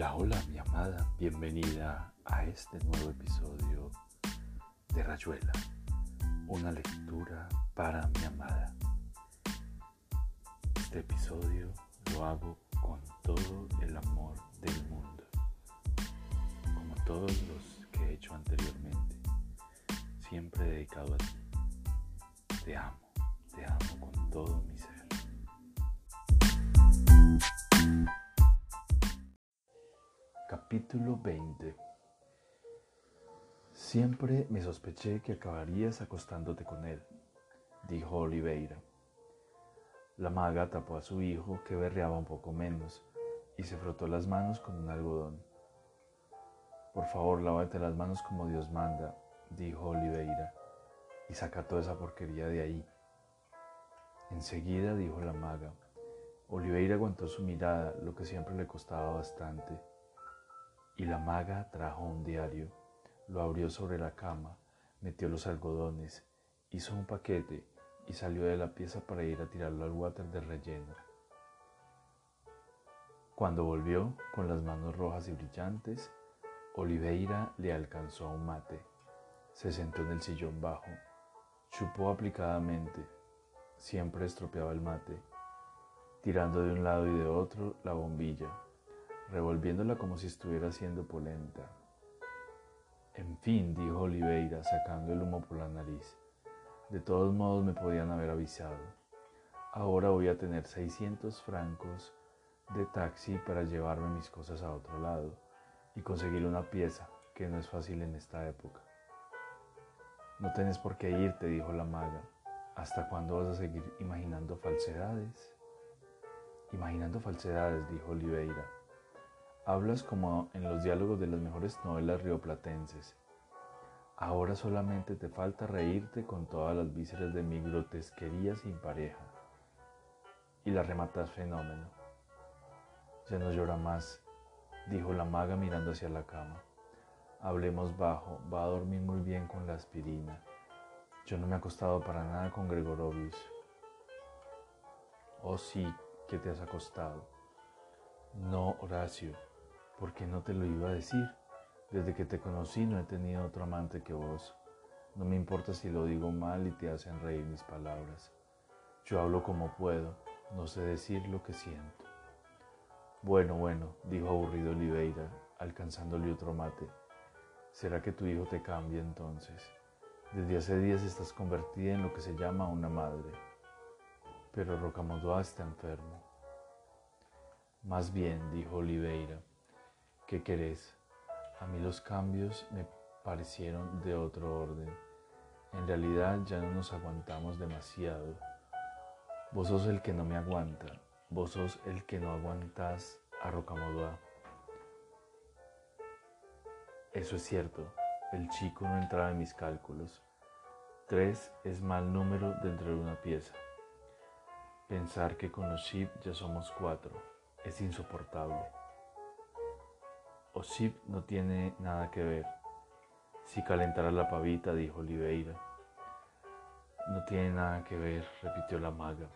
Hola, hola mi amada, bienvenida a este nuevo episodio de Rayuela, una lectura para mi amada. Este episodio lo hago con todo el amor del mundo, como todos los que he hecho anteriormente, siempre dedicado a ti. Te amo, te amo con todo mi Capítulo 20 Siempre me sospeché que acabarías acostándote con él, dijo Oliveira. La maga tapó a su hijo, que berreaba un poco menos, y se frotó las manos con un algodón. Por favor, lávate las manos como Dios manda, dijo Oliveira, y saca toda esa porquería de ahí. Enseguida dijo la maga. Oliveira aguantó su mirada, lo que siempre le costaba bastante y la maga trajo un diario, lo abrió sobre la cama, metió los algodones, hizo un paquete y salió de la pieza para ir a tirarlo al water de relleno. Cuando volvió, con las manos rojas y brillantes, Oliveira le alcanzó a un mate. Se sentó en el sillón bajo, chupó aplicadamente, siempre estropeaba el mate, tirando de un lado y de otro la bombilla revolviéndola como si estuviera siendo polenta. En fin, dijo Oliveira, sacando el humo por la nariz. De todos modos me podían haber avisado. Ahora voy a tener 600 francos de taxi para llevarme mis cosas a otro lado y conseguir una pieza, que no es fácil en esta época. No tienes por qué irte, dijo la maga. ¿Hasta cuándo vas a seguir imaginando falsedades? Imaginando falsedades, dijo Oliveira. Hablas como en los diálogos de las mejores novelas rioplatenses. Ahora solamente te falta reírte con todas las vísceras de mi grotesquería sin pareja. Y la rematas fenómeno. Ya no llora más, dijo la maga mirando hacia la cama. Hablemos bajo, va a dormir muy bien con la aspirina. Yo no me he acostado para nada con Gregorovius. Oh sí, que te has acostado. No, Horacio, porque no te lo iba a decir. Desde que te conocí no he tenido otro amante que vos. No me importa si lo digo mal y te hacen reír mis palabras. Yo hablo como puedo, no sé decir lo que siento. Bueno, bueno, dijo aburrido Oliveira, alcanzándole otro mate. ¿Será que tu hijo te cambia entonces? Desde hace días estás convertida en lo que se llama una madre. Pero Rocamodua está enfermo. Más bien, dijo Oliveira, ¿Qué querés? A mí los cambios me parecieron de otro orden. En realidad ya no nos aguantamos demasiado. Vos sos el que no me aguanta. Vos sos el que no aguantas a Rocamodua. Eso es cierto. El chico no entraba en mis cálculos. Tres es mal número dentro de una pieza. Pensar que con los chip ya somos cuatro es insoportable. Osip no tiene nada que ver. Si calentara la pavita, dijo Oliveira. No tiene nada que ver, repitió la maga.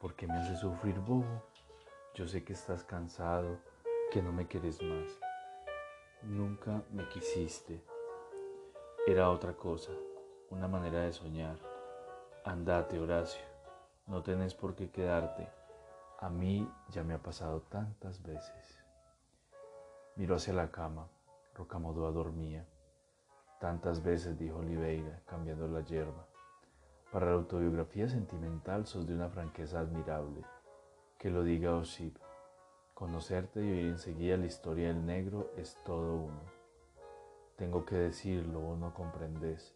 ¿Por qué me hace sufrir bobo? Yo sé que estás cansado, que no me quieres más. Nunca me quisiste. Era otra cosa, una manera de soñar. Andate, Horacio, no tenés por qué quedarte. A mí ya me ha pasado tantas veces. Miró hacia la cama. Rocamodua dormía. Tantas veces, dijo Oliveira, cambiando la hierba. Para la autobiografía sentimental sos de una franqueza admirable. Que lo diga Osip. Conocerte y oír enseguida la historia del negro es todo uno. Tengo que decirlo, vos no comprendes.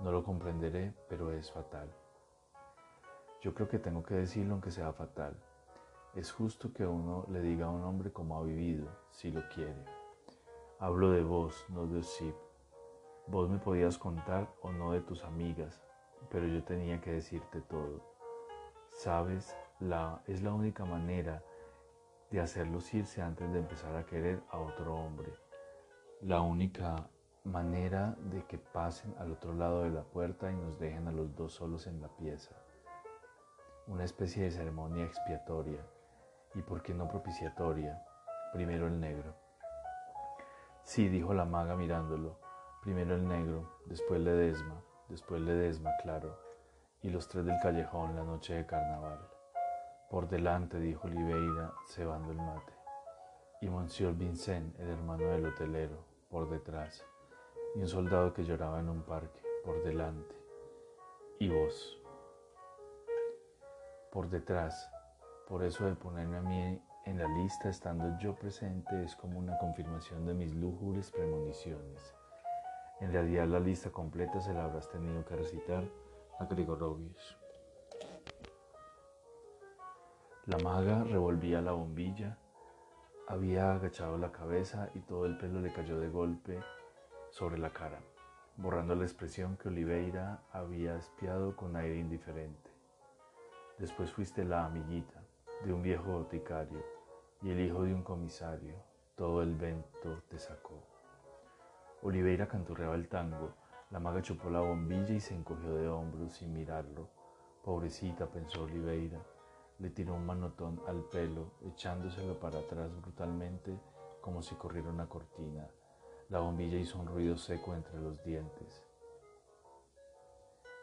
No lo comprenderé, pero es fatal. Yo creo que tengo que decirlo aunque sea fatal. Es justo que uno le diga a un hombre cómo ha vivido, si lo quiere. Hablo de vos, no de Osip. Vos me podías contar o no de tus amigas, pero yo tenía que decirte todo. Sabes, la, es la única manera de hacerlos irse antes de empezar a querer a otro hombre. La única manera de que pasen al otro lado de la puerta y nos dejen a los dos solos en la pieza. Una especie de ceremonia expiatoria y por qué no propiciatoria, primero el negro. Sí, dijo la maga mirándolo, primero el negro, después Ledesma, después Ledesma, claro, y los tres del callejón la noche de carnaval. Por delante, dijo Oliveira, cebando el mate, y Monsieur Vincent, el hermano del hotelero, por detrás, y un soldado que lloraba en un parque, por delante, y vos, por detrás. Por eso de ponerme a mí en la lista estando yo presente es como una confirmación de mis lúgubres premoniciones. En realidad la lista completa se la habrás tenido que recitar a Grigorovius. La maga revolvía la bombilla, había agachado la cabeza y todo el pelo le cayó de golpe sobre la cara, borrando la expresión que Oliveira había espiado con aire indiferente. Después fuiste la amiguita de un viejo boticario y el hijo de un comisario. Todo el vento te sacó. Oliveira canturreaba el tango. La maga chupó la bombilla y se encogió de hombros sin mirarlo. Pobrecita, pensó Oliveira. Le tiró un manotón al pelo, echándoselo para atrás brutalmente como si corriera una cortina. La bombilla hizo un ruido seco entre los dientes.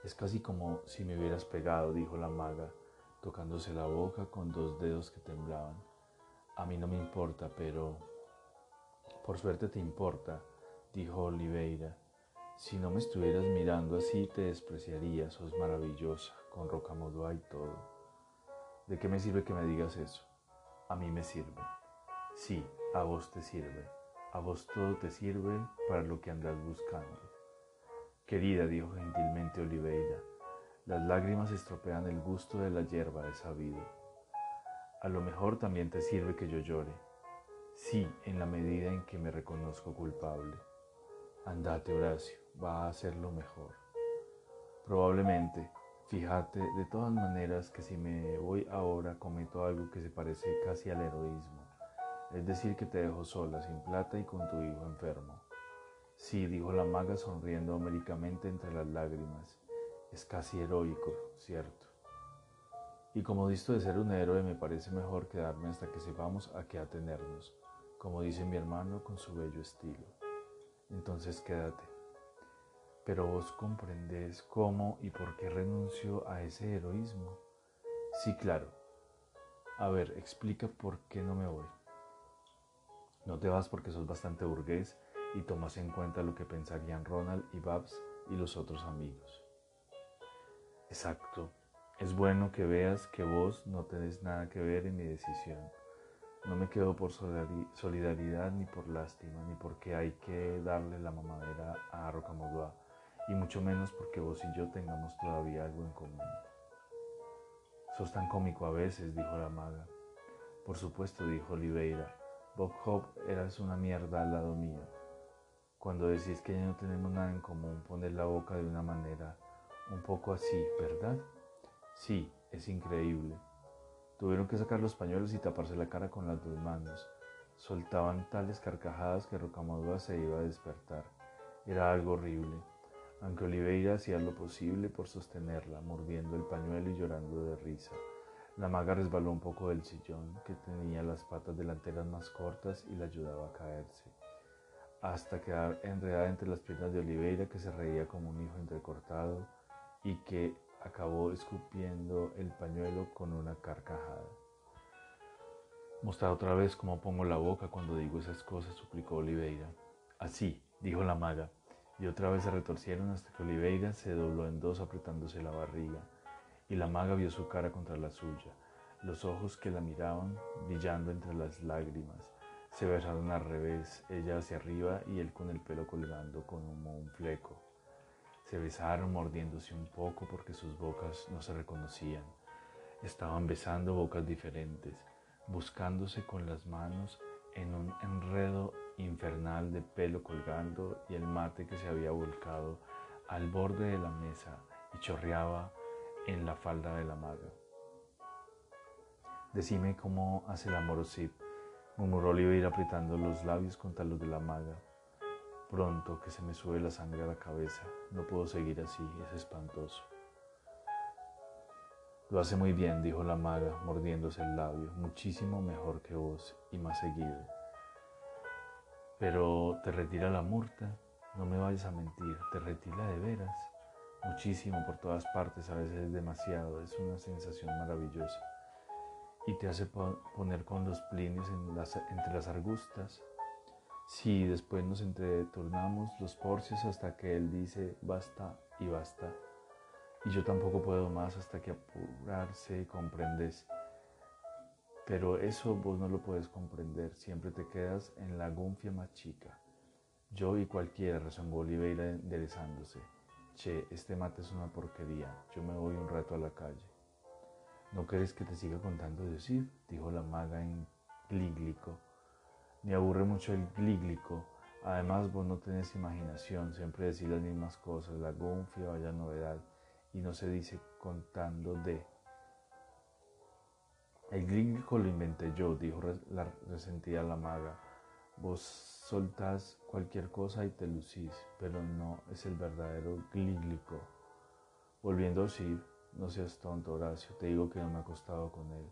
Es casi como si me hubieras pegado, dijo la maga, tocándose la boca con dos dedos que temblaban. A mí no me importa, pero... Por suerte te importa, dijo Oliveira. Si no me estuvieras mirando así te despreciaría, sos maravillosa, con rocamodua y todo. ¿De qué me sirve que me digas eso? A mí me sirve. Sí, a vos te sirve. A vos todo te sirve para lo que andas buscando. Querida, dijo gentilmente Oliveira, las lágrimas estropean el gusto de la hierba, he sabido. A lo mejor también te sirve que yo llore. Sí, en la medida en que me reconozco culpable. Andate, Horacio, va a hacerlo mejor. Probablemente, fíjate de todas maneras que si me voy ahora cometo algo que se parece casi al heroísmo. Es decir, que te dejo sola, sin plata y con tu hijo enfermo. Sí, dijo la maga sonriendo homéricamente entre las lágrimas. Es casi heroico, cierto. Y como visto de ser un héroe, me parece mejor quedarme hasta que sepamos a qué atenernos, como dice mi hermano con su bello estilo. Entonces quédate. Pero vos comprendés cómo y por qué renuncio a ese heroísmo. Sí, claro. A ver, explica por qué no me voy. No te vas porque sos bastante burgués y tomas en cuenta lo que pensarían Ronald y Babs y los otros amigos. Exacto. Es bueno que veas que vos no tenés nada que ver en mi decisión. No me quedo por solidaridad ni por lástima, ni porque hay que darle la mamadera a Rocamodua, y mucho menos porque vos y yo tengamos todavía algo en común. Sos tan cómico a veces, dijo la maga. Por supuesto, dijo Oliveira. Bob Hope eras una mierda al lado mío. Cuando decís que ya no tenemos nada en común, pones la boca de una manera un poco así, ¿verdad? Sí, es increíble. Tuvieron que sacar los pañuelos y taparse la cara con las dos manos. Soltaban tales carcajadas que Rocamodua se iba a despertar. Era algo horrible, aunque Oliveira hacía lo posible por sostenerla, mordiendo el pañuelo y llorando de risa. La maga resbaló un poco del sillón, que tenía las patas delanteras más cortas y la ayudaba a caerse, hasta quedar enredada entre las piernas de Oliveira, que se reía como un hijo entrecortado y que acabó escupiendo el pañuelo con una carcajada. Mostrar otra vez cómo pongo la boca cuando digo esas cosas, suplicó Oliveira. Así, dijo la maga, y otra vez se retorcieron hasta que Oliveira se dobló en dos apretándose la barriga, y la maga vio su cara contra la suya, los ojos que la miraban brillando entre las lágrimas. Se besaron al revés, ella hacia arriba y él con el pelo colgando como un fleco. Se besaron mordiéndose un poco porque sus bocas no se reconocían. Estaban besando bocas diferentes, buscándose con las manos en un enredo infernal de pelo colgando y el mate que se había volcado al borde de la mesa y chorreaba en la falda de la maga. Decime cómo hace el amor Sid, murmuró Oliver apretando los labios contra los de la maga. Pronto que se me sube la sangre a la cabeza, no puedo seguir así, es espantoso. Lo hace muy bien, dijo la maga, mordiéndose el labio, muchísimo mejor que vos y más seguido. pero te retira la murta, no me vayas a mentir, te retira de veras, muchísimo por todas partes, a veces es demasiado, es una sensación maravillosa. Y te hace poner con los plinios entre las argustas. Sí, después nos entreturnamos los porcios hasta que él dice basta y basta. Y yo tampoco puedo más hasta que apurarse comprendes. Pero eso vos no lo puedes comprender, siempre te quedas en la gunfia más chica. Yo y cualquiera, rezongó Oliveira enderezándose. Che, este mate es una porquería, yo me voy un rato a la calle. ¿No querés que te siga contando decir? dijo la maga en glíglico. Me aburre mucho el glíglico. Además, vos no tenés imaginación, siempre decís las mismas cosas, la gunfia, vaya novedad, y no se dice contando de. El glíglico lo inventé yo, dijo la resentida la maga. Vos soltás cualquier cosa y te lucís, pero no es el verdadero glíglico. Volviendo a decir, no seas tonto, Horacio, te digo que no me ha acostado con él.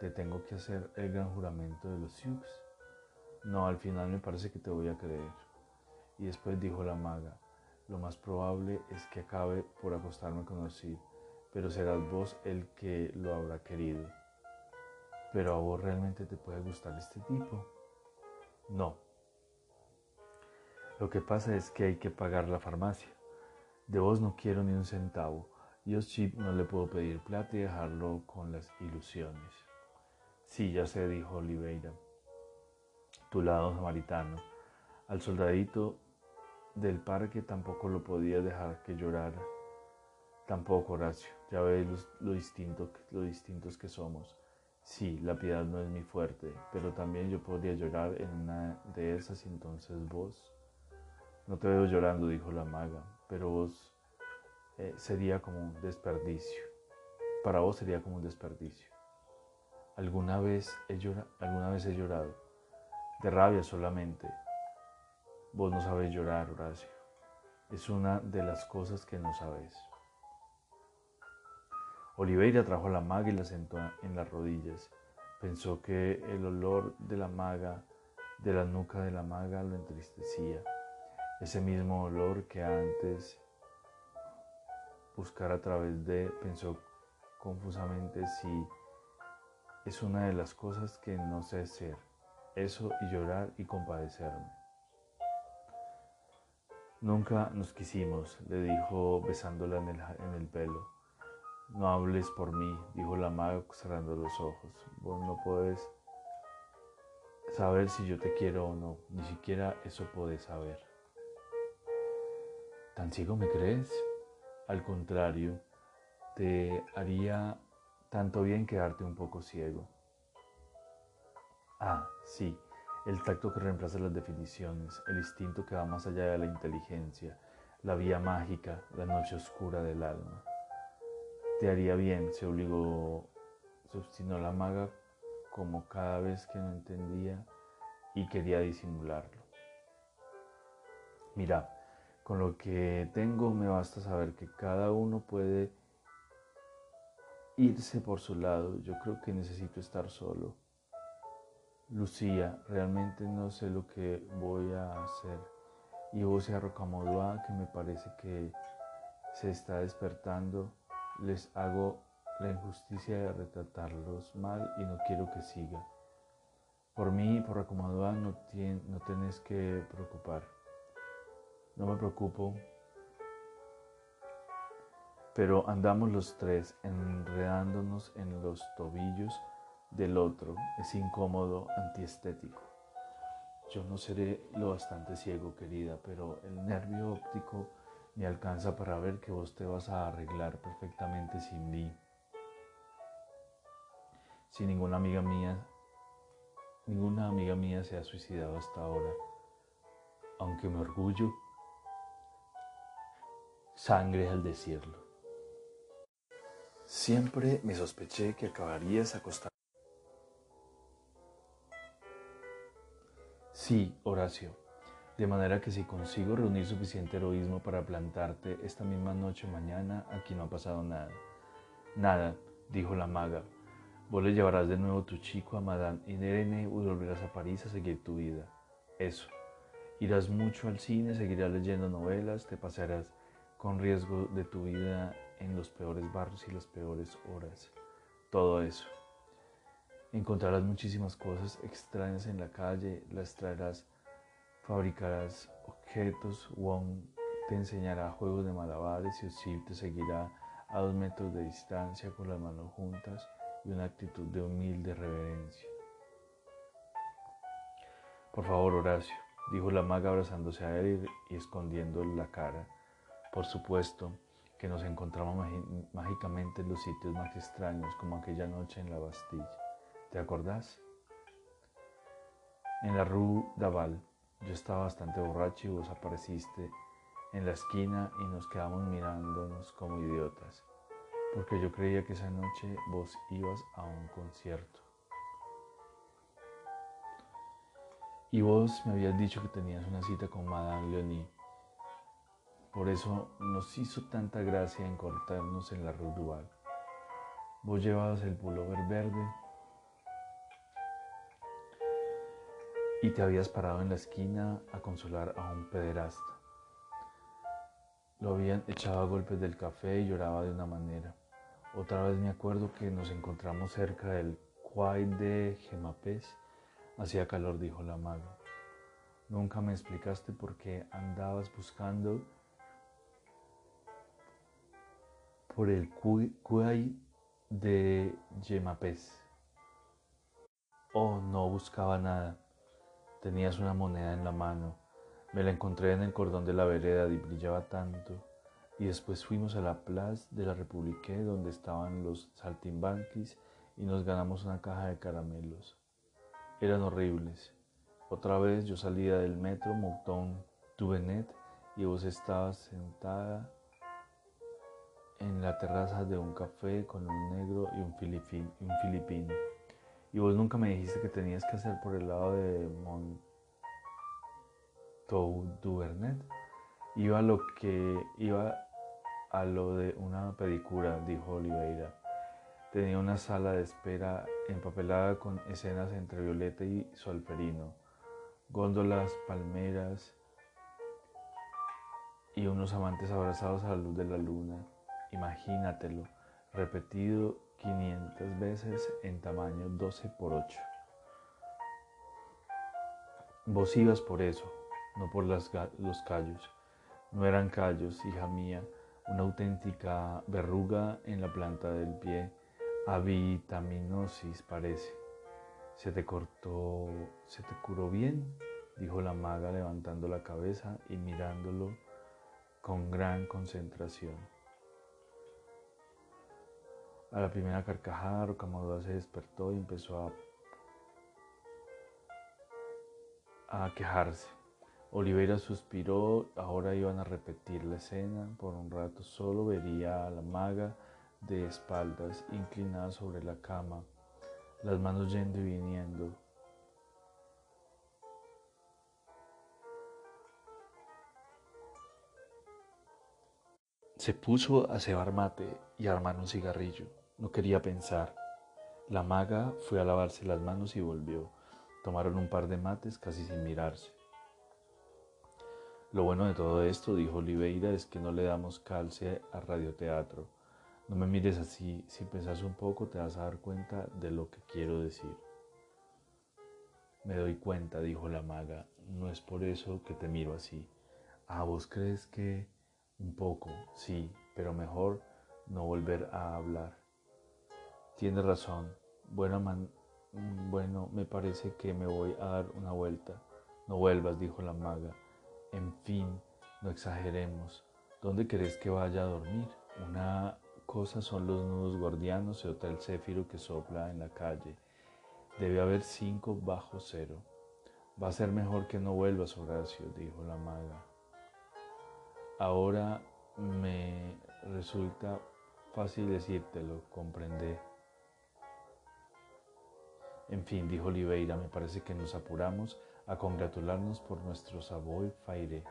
Te tengo que hacer el gran juramento de los Sioux. No, al final me parece que te voy a creer. Y después dijo la maga, lo más probable es que acabe por acostarme con Osir, pero serás vos el que lo habrá querido. Pero a vos realmente te puede gustar este tipo. No. Lo que pasa es que hay que pagar la farmacia. De vos no quiero ni un centavo. Y Chip no le puedo pedir plata y dejarlo con las ilusiones. Sí, ya se dijo Oliveira. Tu lado samaritano. Al soldadito del parque tampoco lo podía dejar que llorara. Tampoco, Horacio. Ya ves lo, distinto, lo distintos que somos. Sí, la piedad no es mi fuerte, pero también yo podría llorar en una de esas entonces vos. No te veo llorando, dijo la maga, pero vos eh, sería como un desperdicio. Para vos sería como un desperdicio. ¿Alguna vez, he ¿Alguna vez he llorado? De rabia solamente. Vos no sabes llorar, Horacio. Es una de las cosas que no sabes. Oliveira trajo a la maga y la sentó en las rodillas. Pensó que el olor de la maga, de la nuca de la maga, lo entristecía. Ese mismo olor que antes buscar a través de, pensó confusamente si es una de las cosas que no sé ser, eso y llorar y compadecerme. Nunca nos quisimos, le dijo besándola en el, pelo. No hables por mí, dijo la maga cerrando los ojos. Vos no puedes saber si yo te quiero o no, ni siquiera eso puedes saber. ¿Tan ciego me crees? Al contrario, te haría tanto bien quedarte un poco ciego. Ah, sí, el tacto que reemplaza las definiciones, el instinto que va más allá de la inteligencia, la vía mágica, la noche oscura del alma. Te haría bien, se obligó, se obstinó la maga como cada vez que no entendía y quería disimularlo. Mira, con lo que tengo me basta saber que cada uno puede irse por su lado. Yo creo que necesito estar solo. Lucía, realmente no sé lo que voy a hacer. Y José Rocamodua, que me parece que se está despertando, les hago la injusticia de retratarlos mal y no quiero que siga. Por mí, por acomodar, no, tenés que preocupar. No me preocupo. Pero andamos los tres enredándonos en los tobillos del otro. Es incómodo, antiestético. Yo no seré lo bastante ciego, querida, pero el nervio óptico me alcanza para ver que vos te vas a arreglar perfectamente sin mí. Si ninguna amiga mía, ninguna amiga mía se ha suicidado hasta ahora, aunque me orgullo, sangre al decirlo. Siempre me sospeché que acabarías acostado. Sí, Horacio, de manera que si consigo reunir suficiente heroísmo para plantarte esta misma noche mañana, aquí no ha pasado nada. Nada, dijo la maga. Vos le llevarás de nuevo tu chico a Madame Irene y volverás a París a seguir tu vida. Eso. Irás mucho al cine, seguirás leyendo novelas, te pasarás con riesgo de tu vida en los peores barrios y las peores horas. Todo eso. Encontrarás muchísimas cosas extrañas en la calle, las traerás, fabricarás objetos, Wong te enseñará juegos de malabares y Osip te seguirá a dos metros de distancia con las manos juntas y una actitud de humilde reverencia. Por favor, Horacio, dijo la maga abrazándose a él y escondiendo la cara. Por supuesto que nos encontramos mágicamente en los sitios más extraños, como aquella noche en la Bastilla. ¿Te acordás? En la Rue Daval. Yo estaba bastante borracho y vos apareciste en la esquina y nos quedamos mirándonos como idiotas, porque yo creía que esa noche vos ibas a un concierto. Y vos me habías dicho que tenías una cita con Madame Leonie. Por eso nos hizo tanta gracia encontrarnos en la Rue Duval. Vos llevabas el pullover verde y te habías parado en la esquina a consolar a un pederasta. Lo habían echado a golpes del café y lloraba de una manera. Otra vez me acuerdo que nos encontramos cerca del Quai de Gemapés Hacía calor, dijo la maga. Nunca me explicaste por qué andabas buscando por el cuay de Yemapés. Oh, no buscaba nada. Tenías una moneda en la mano. Me la encontré en el cordón de la vereda y brillaba tanto. Y después fuimos a la Plaza de la República donde estaban los saltimbanquis y nos ganamos una caja de caramelos eran horribles. Otra vez yo salía del metro Mouton Duvenet y vos estabas sentada en la terraza de un café con un negro y un, filipino. Y vos nunca me dijiste que tenías que hacer por el lado de Montou Duvernet. Iba a lo que iba a lo de una pedicura, dijo Oliveira. Tenía una sala de espera empapelada con escenas entre Violeta y Solferino, góndolas, palmeras y unos amantes abrazados a la luz de la luna. Imagínatelo, repetido 500 veces en tamaño 12 por 8. Vos ibas por eso, no por los callos. No eran callos, hija mía, una auténtica verruga en la planta del pie Avitaminosis parece. ¿Se te cortó, se te curó bien? dijo la maga levantando la cabeza y mirándolo con gran concentración. A la primera carcajada, Rocamadoa se despertó y empezó a, quejarse. Oliveira suspiró, ahora iban a repetir la escena, por un rato solo vería a la maga de espaldas, inclinada sobre la cama, las manos yendo y viniendo. Se puso a cebar mate y a armar un cigarrillo. No quería pensar. La maga fue a lavarse las manos y volvió. Tomaron un par de mates casi sin mirarse. Lo bueno de todo esto, dijo Oliveira, es que no le damos calce a radioteatro no me mires así, si pensas un poco te vas a dar cuenta de lo que quiero decir. Me doy cuenta, dijo la maga, no es por eso que te miro así. Ah, vos crees que un poco, sí, pero mejor no volver a hablar. Tienes razón. Bueno, man, bueno, me parece que me voy a dar una vuelta. No vuelvas, dijo la maga. En fin, no exageremos. ¿Dónde querés que vaya a dormir? Una cosas son los nudos guardianos y Hotel Céfiro que sopla en la calle. Debe haber cinco bajo cero. Va a ser mejor que no vuelvas, Horacio, dijo la maga. Ahora me resulta fácil decírtelo, comprende. En fin, dijo Oliveira, me parece que nos apuramos a congratularnos por nuestro Savoy Faire.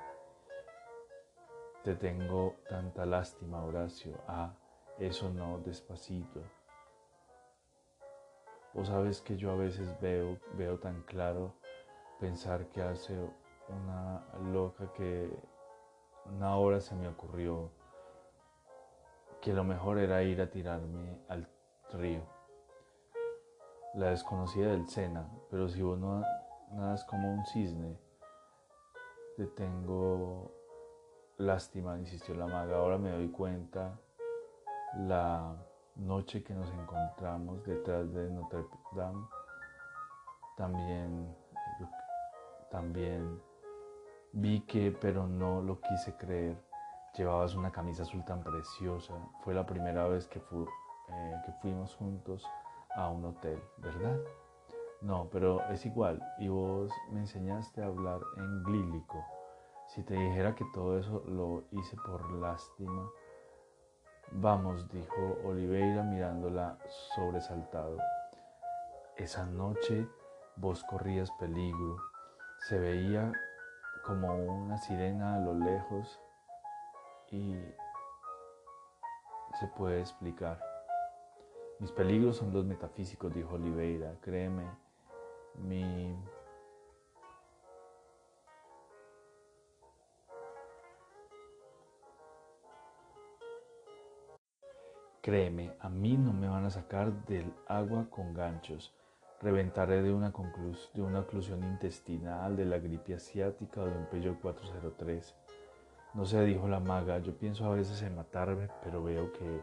Te tengo tanta lástima, Horacio. Ah, eso no, despacito. Vos sabes que yo a veces veo, veo tan claro pensar que hace una loca que una hora se me ocurrió que lo mejor era ir a tirarme al río. La desconocida del Sena, pero si vos no nadas como un cisne, te tengo lástima, insistió la maga. Ahora me doy cuenta la noche que nos encontramos detrás de Notre Dame. También, también vi que, pero no lo quise creer, llevabas una camisa azul tan preciosa. Fue la primera vez que, eh, que fuimos juntos a un hotel, ¿verdad? No, pero es igual. Y vos me enseñaste a hablar en glílico. Si te dijera que todo eso lo hice por lástima. Vamos, dijo Oliveira mirándola sobresaltado. Esa noche vos corrías peligro. Se veía como una sirena a lo lejos y se puede explicar. Mis peligros son los metafísicos, dijo Oliveira. Créeme, mi Créeme, a mí no me van a sacar del agua con ganchos. Reventaré de una, de oclusión intestinal, de la gripe asiática o de un pello 403. No sé, dijo la maga, yo pienso a veces en matarme, pero veo que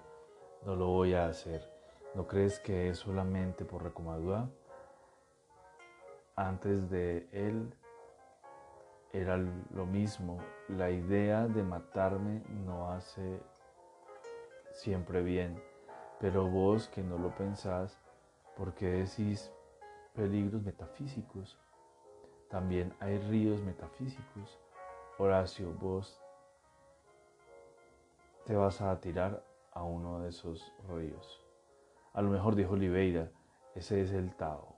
no lo voy a hacer. ¿No crees que es solamente por recomadúa? Antes de él era lo mismo. La idea de matarme no hace siempre bien, pero vos que no lo pensás, ¿por qué decís peligros metafísicos? También hay ríos metafísicos. Horacio, vos te vas a tirar a uno de esos ríos. A lo mejor dijo Oliveira, ese es el Tao.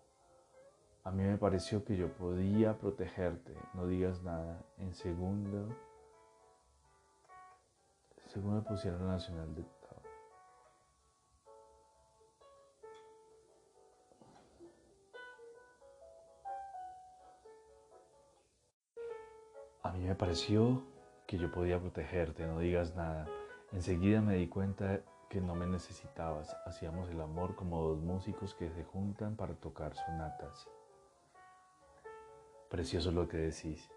A mí me pareció que yo podía protegerte, no digas nada. En segundo, según me pusieron la nacional de Tao. A mí me pareció que yo podía protegerte, no digas nada. Enseguida me di cuenta que no me necesitabas. Hacíamos el amor como dos músicos que se juntan para tocar sonatas. Precioso lo que decís.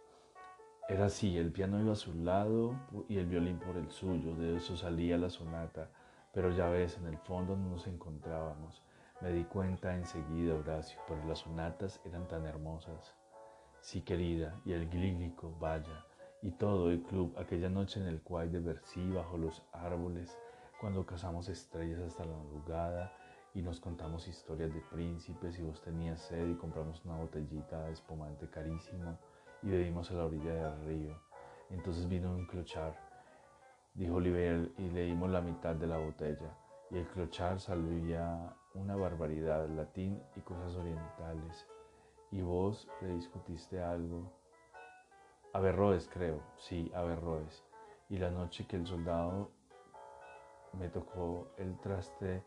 Era así, el piano iba a su lado y el violín por el suyo, de eso salía la sonata, pero ya ves, en el fondo no nos encontrábamos. Me di cuenta enseguida, Horacio, pero las sonatas eran tan hermosas. Sí, querida, y el glílico, vaya, y todo el club, aquella noche en el cual de Bercy, bajo los árboles, cuando cazamos estrellas hasta la madrugada, y nos contamos historias de príncipes y vos tenías sed y compramos una botellita de espumante carísimo y bebimos a la orilla del río. Entonces vino un clochar, dijo Oliver, y leímos la mitad de la botella. Y el clochar salía una barbaridad, latín y cosas orientales. Y vos le discutiste algo. Averroes, creo, sí, Averroes. Y la noche que el soldado me tocó el traste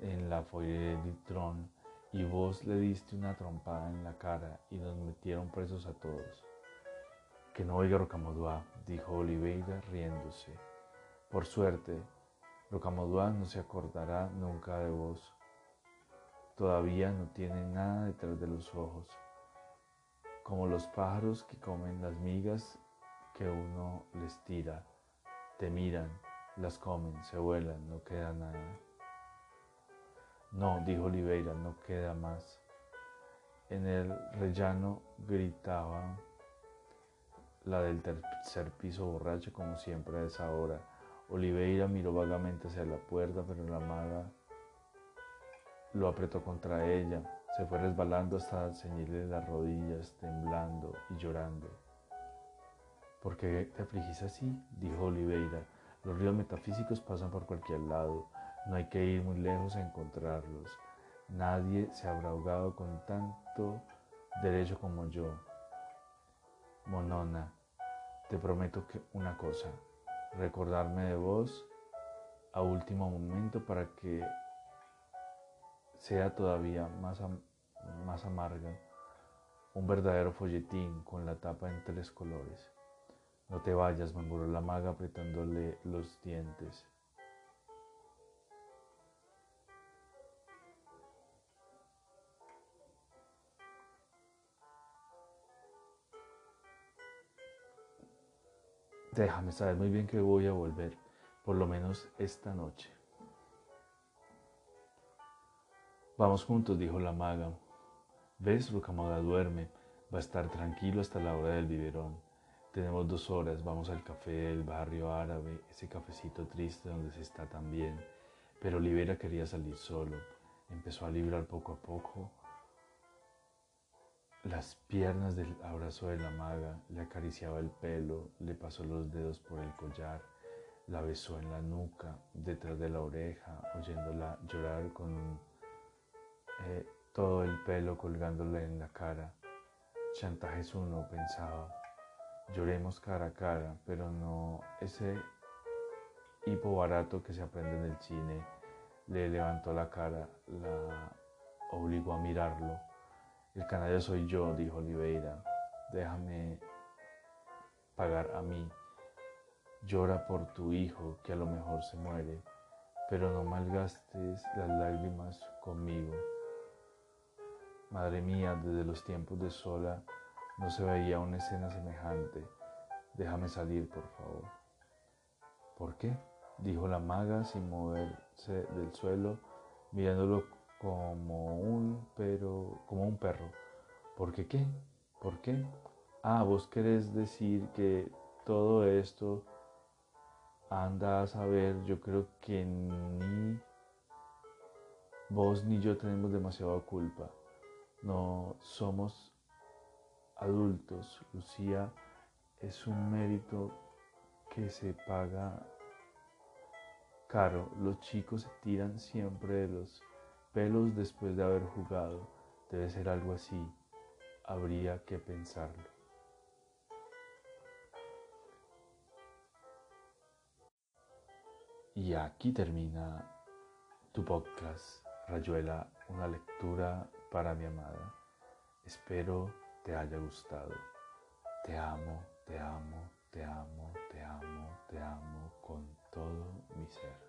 en la foyer de Tron y vos le diste una trompada en la cara y nos metieron presos a todos. Que no oiga Rocamodua, dijo Oliveira riéndose. Por suerte, Rocamodua no se acordará nunca de vos. Todavía no tiene nada detrás de los ojos, como los pájaros que comen las migas que uno les tira, te miran, las comen, se vuelan, no queda nada. No, dijo Oliveira, no queda más. En el rellano gritaba la del tercer piso borracha como siempre a esa hora. Oliveira miró vagamente hacia la puerta, pero la maga lo apretó contra ella. Se fue resbalando hasta ceñirle las rodillas, temblando y llorando. ¿Por qué te afligís así? dijo Oliveira. Los ríos metafísicos pasan por cualquier lado. No hay que ir muy lejos a encontrarlos. Nadie se habrá ahogado con tanto derecho como yo. Monona, te prometo que una cosa, recordarme de vos a último momento para que sea todavía más, más amarga un verdadero folletín con la tapa en tres colores. No te vayas, murmuró la maga apretándole los dientes. Déjame saber muy bien que voy a volver, por lo menos esta noche. Vamos juntos, dijo la maga. ¿Ves? Rucamaga duerme. Va a estar tranquilo hasta la hora del biberón. Tenemos dos horas, vamos al café del barrio árabe, ese cafecito triste donde se está tan bien. Pero Olivera quería salir solo. Empezó a librar poco a poco las piernas del abrazo de la maga, le acariciaba el pelo, le pasó los dedos por el collar, la besó en la nuca, detrás de la oreja, oyéndola llorar con eh, todo el pelo colgándole en la cara. Chantajes uno, pensaba. Lloremos cara a cara, pero no ese hipo barato que se aprende en el cine. Le levantó la cara, la obligó a mirarlo el canalla soy yo, dijo Oliveira. Déjame pagar a mí. Llora por tu hijo que a lo mejor se muere, pero no malgastes las lágrimas conmigo. Madre mía, desde los tiempos de sola no se veía una escena semejante. Déjame salir, por favor. ¿Por qué? dijo la maga sin moverse del suelo, mirándolo como un, pero, como un perro. ¿Por qué qué? ¿Por qué? Ah, vos querés decir que todo esto anda a saber, yo creo que ni vos ni yo tenemos demasiada culpa. No somos adultos. Lucía es un mérito que se paga caro. Los chicos se tiran siempre de los pelos después de haber jugado. Debe ser algo así. Habría que pensarlo. Y aquí termina tu podcast, Rayuela, una lectura para mi amada. Espero te haya gustado. Te amo, te amo, te amo, te amo, te amo con todo mi ser.